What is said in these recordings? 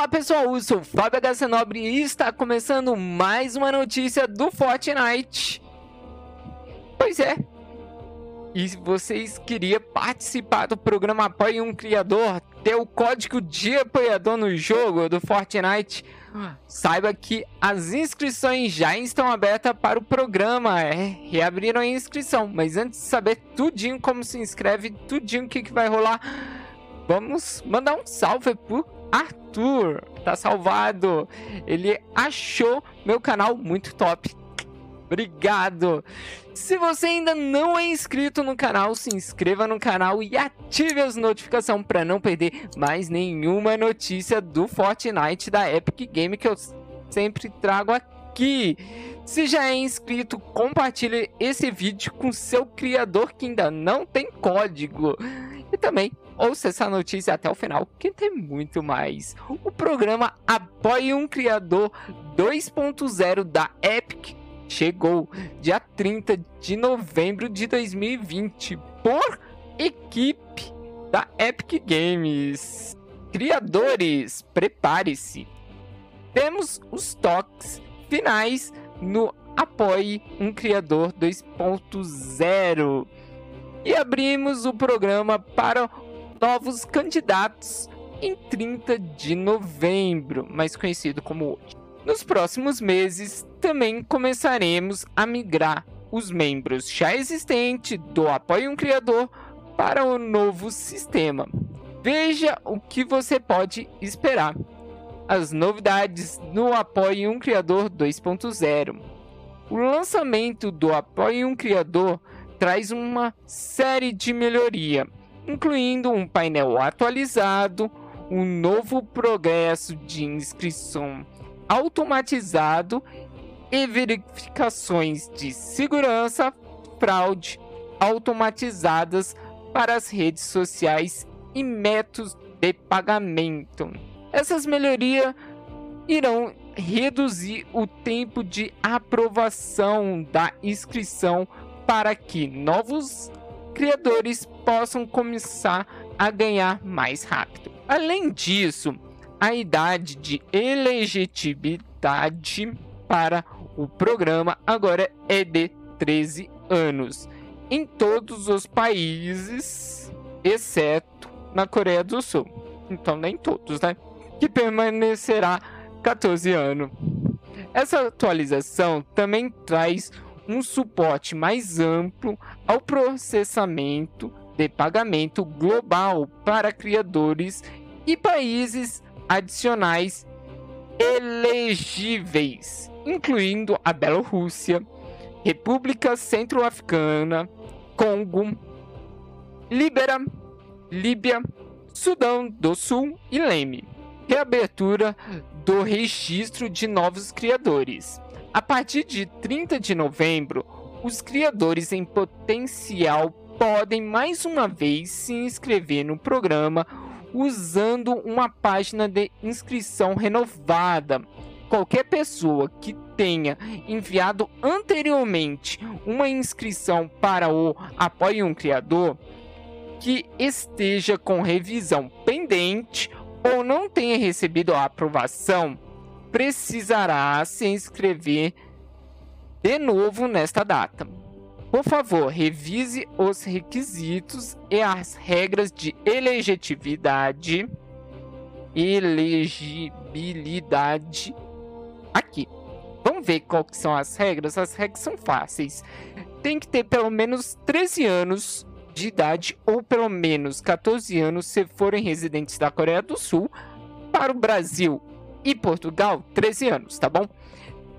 Olá pessoal, eu sou o Fábio HC Nobre e está começando mais uma notícia do Fortnite. Pois é. E se vocês queriam participar do programa Apoie um Criador, ter o código de apoiador no jogo do Fortnite, saiba que as inscrições já estão abertas para o programa. É, reabriram a inscrição, mas antes de saber tudinho como se inscreve, tudinho o que, que vai rolar, vamos mandar um salve pro Arthur. Tá salvado. Ele achou meu canal muito top. Obrigado! Se você ainda não é inscrito no canal, se inscreva no canal e ative as notificações para não perder mais nenhuma notícia do Fortnite da Epic Game que eu sempre trago aqui. Se já é inscrito, compartilhe esse vídeo com seu criador que ainda não tem código. E também ouça essa notícia até o final, que tem muito mais. O programa Apoie um Criador 2.0 da Epic chegou dia 30 de novembro de 2020 por equipe da Epic Games. Criadores, prepare-se. Temos os toques finais no Apoie um Criador 2.0 e abrimos o programa para novos candidatos em 30 de novembro, mais conhecido como hoje. Nos próximos meses, também começaremos a migrar os membros já existentes do Apoie um Criador para o novo sistema. Veja o que você pode esperar. As novidades no Apoie um Criador 2.0. O lançamento do Apoie um Criador traz uma série de melhoria, incluindo um painel atualizado, um novo progresso de inscrição automatizado e verificações de segurança, fraude automatizadas para as redes sociais e métodos de pagamento. Essas melhorias irão reduzir o tempo de aprovação da inscrição para que novos criadores possam começar a ganhar mais rápido. Além disso, a idade de elegibilidade para o programa agora é de 13 anos em todos os países, exceto na Coreia do Sul. Então, nem todos, né? Que permanecerá 14 anos. Essa atualização também traz um suporte mais amplo ao processamento de pagamento global para criadores e países adicionais elegíveis, incluindo a Bielorrússia, República Centro-Africana, Congo, Líbera, Líbia, Sudão do Sul e Leme. Reabertura do registro de novos criadores. A partir de 30 de novembro, os criadores em potencial podem mais uma vez se inscrever no programa usando uma página de inscrição renovada. Qualquer pessoa que tenha enviado anteriormente uma inscrição para o Apoie um Criador que esteja com revisão pendente ou não tenha recebido a aprovação precisará se inscrever de novo nesta data. Por favor, revise os requisitos e as regras de elegibilidade, elegibilidade aqui. Vamos ver quais são as regras. As regras são fáceis. Tem que ter pelo menos 13 anos de idade ou pelo menos 14 anos se forem residentes da Coreia do Sul. Para o Brasil e Portugal, 13 anos, tá bom?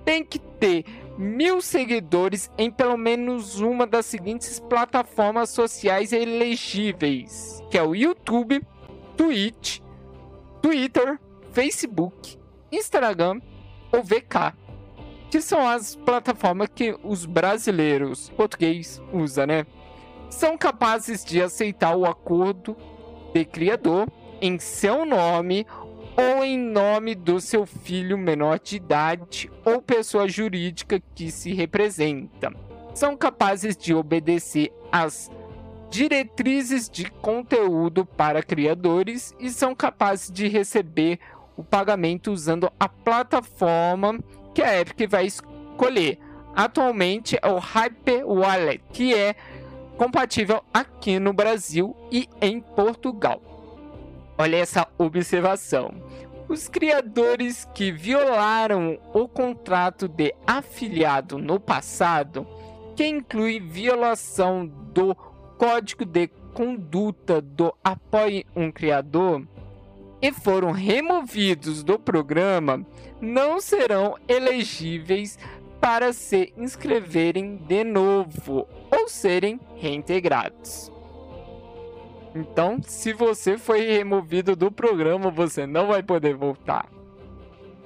Tem que ter mil seguidores em pelo menos uma das seguintes plataformas sociais elegíveis, que é o YouTube, Twitch, Twitter, Facebook, Instagram ou VK, que são as plataformas que os brasileiros português usam, né? São capazes de aceitar o acordo de criador em seu nome ou em nome do seu filho menor de idade ou pessoa jurídica que se representa. São capazes de obedecer às diretrizes de conteúdo para criadores e são capazes de receber o pagamento usando a plataforma que a Epic vai escolher. Atualmente é o Hyper Wallet, que é compatível aqui no Brasil e em Portugal. Olha essa observação. Os criadores que violaram o contrato de afiliado no passado, que inclui violação do código de conduta do Apoie um Criador, e foram removidos do programa, não serão elegíveis para se inscreverem de novo ou serem reintegrados. Então, se você foi removido do programa, você não vai poder voltar.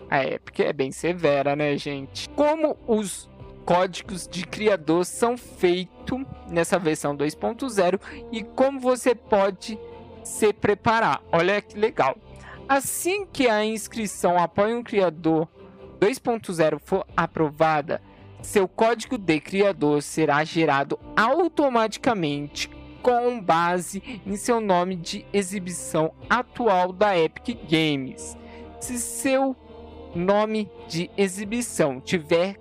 É, porque é bem severa, né, gente? Como os códigos de criador são feitos nessa versão 2.0 e como você pode se preparar. Olha que legal. Assim que a inscrição Apoie um Criador 2.0 for aprovada, seu código de criador será gerado automaticamente com base em seu nome de exibição atual da Epic Games. Se seu nome de exibição tiver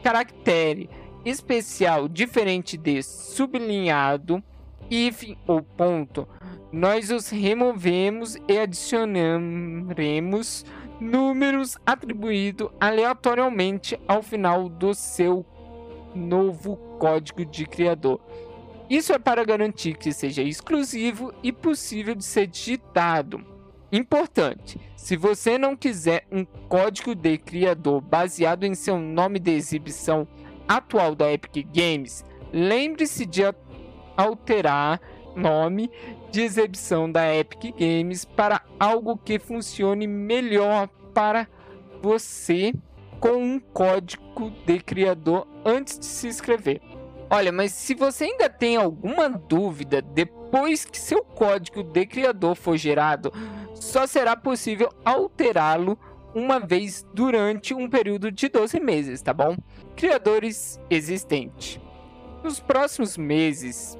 caractere especial diferente de sublinhado, if ou ponto, nós os removemos e adicionaremos números atribuídos aleatoriamente ao final do seu novo código de criador. Isso é para garantir que seja exclusivo e possível de ser digitado. Importante: se você não quiser um código de criador baseado em seu nome de exibição atual da Epic Games, lembre-se de alterar nome de exibição da Epic Games para algo que funcione melhor para você com um código de criador antes de se inscrever. Olha, mas se você ainda tem alguma dúvida depois que seu código de criador for gerado, só será possível alterá-lo uma vez durante um período de 12 meses, tá bom? Criadores existentes. Nos próximos meses,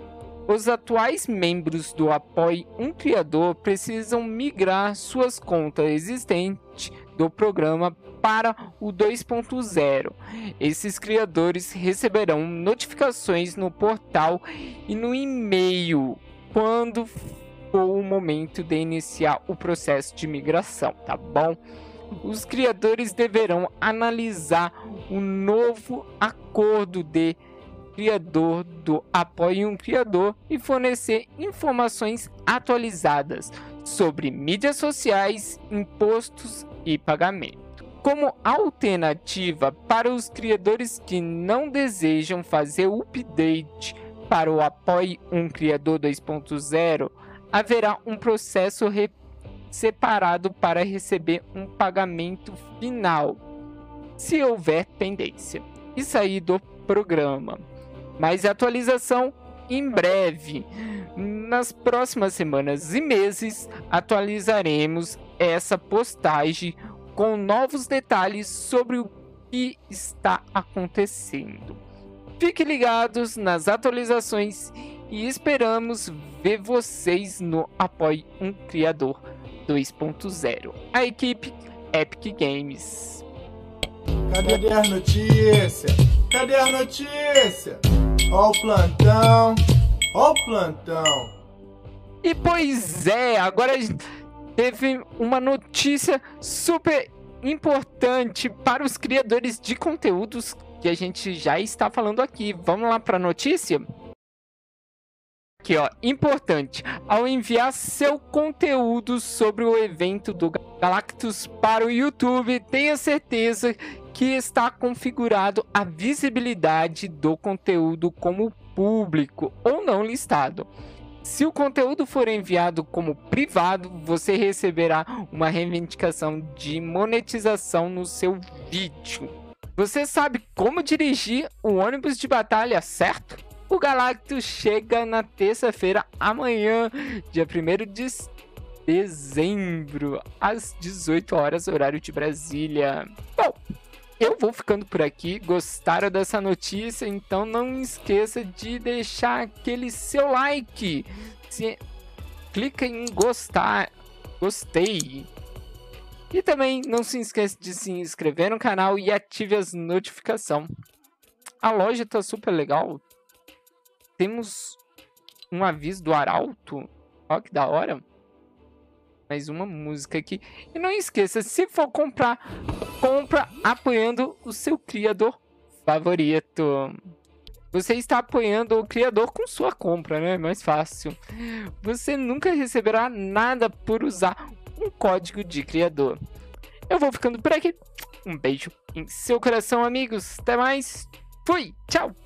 os atuais membros do Apoie um Criador precisam migrar suas contas existentes do programa para o 2.0. Esses criadores receberão notificações no portal e no e-mail quando for o momento de iniciar o processo de migração, tá bom? Os criadores deverão analisar o novo acordo de criador do Apoie um Criador e fornecer informações atualizadas sobre mídias sociais, impostos e pagamento. Como alternativa para os criadores que não desejam fazer o update para o Apoie um Criador 2.0, haverá um processo separado para receber um pagamento final, se houver pendência, e sair do programa. Mais atualização em breve. Nas próximas semanas e meses, atualizaremos essa postagem com novos detalhes sobre o que está acontecendo. Fiquem ligados nas atualizações e esperamos ver vocês no Apoie um Criador 2.0. A equipe Epic Games. Cadê as notícias? Cadê as notícias? Ó o plantão, ó o plantão. E pois é, agora teve uma notícia super importante para os criadores de conteúdos que a gente já está falando aqui. Vamos lá para a notícia? Aqui, ó, importante. Ao enviar seu conteúdo sobre o evento do Galactus para o YouTube, tenha certeza que está configurado a visibilidade do conteúdo como público ou não listado. Se o conteúdo for enviado como privado, você receberá uma reivindicação de monetização no seu vídeo. Você sabe como dirigir o ônibus de batalha, certo? O Galactus chega na terça-feira, amanhã, dia 1 de dezembro, às 18 horas, horário de Brasília. Eu vou ficando por aqui. Gostaram dessa notícia? Então não esqueça de deixar aquele seu like. Se... Clica em gostar, gostei. E também não se esqueça de se inscrever no canal e ative as notificações. A loja tá super legal. Temos um aviso do Arauto. Ó, que da hora. Mais uma música aqui. E não esqueça, se for comprar, compra apoiando o seu criador favorito. Você está apoiando o criador com sua compra, né? Mais fácil. Você nunca receberá nada por usar um código de criador. Eu vou ficando por aqui. Um beijo em seu coração, amigos. Até mais. Fui. Tchau.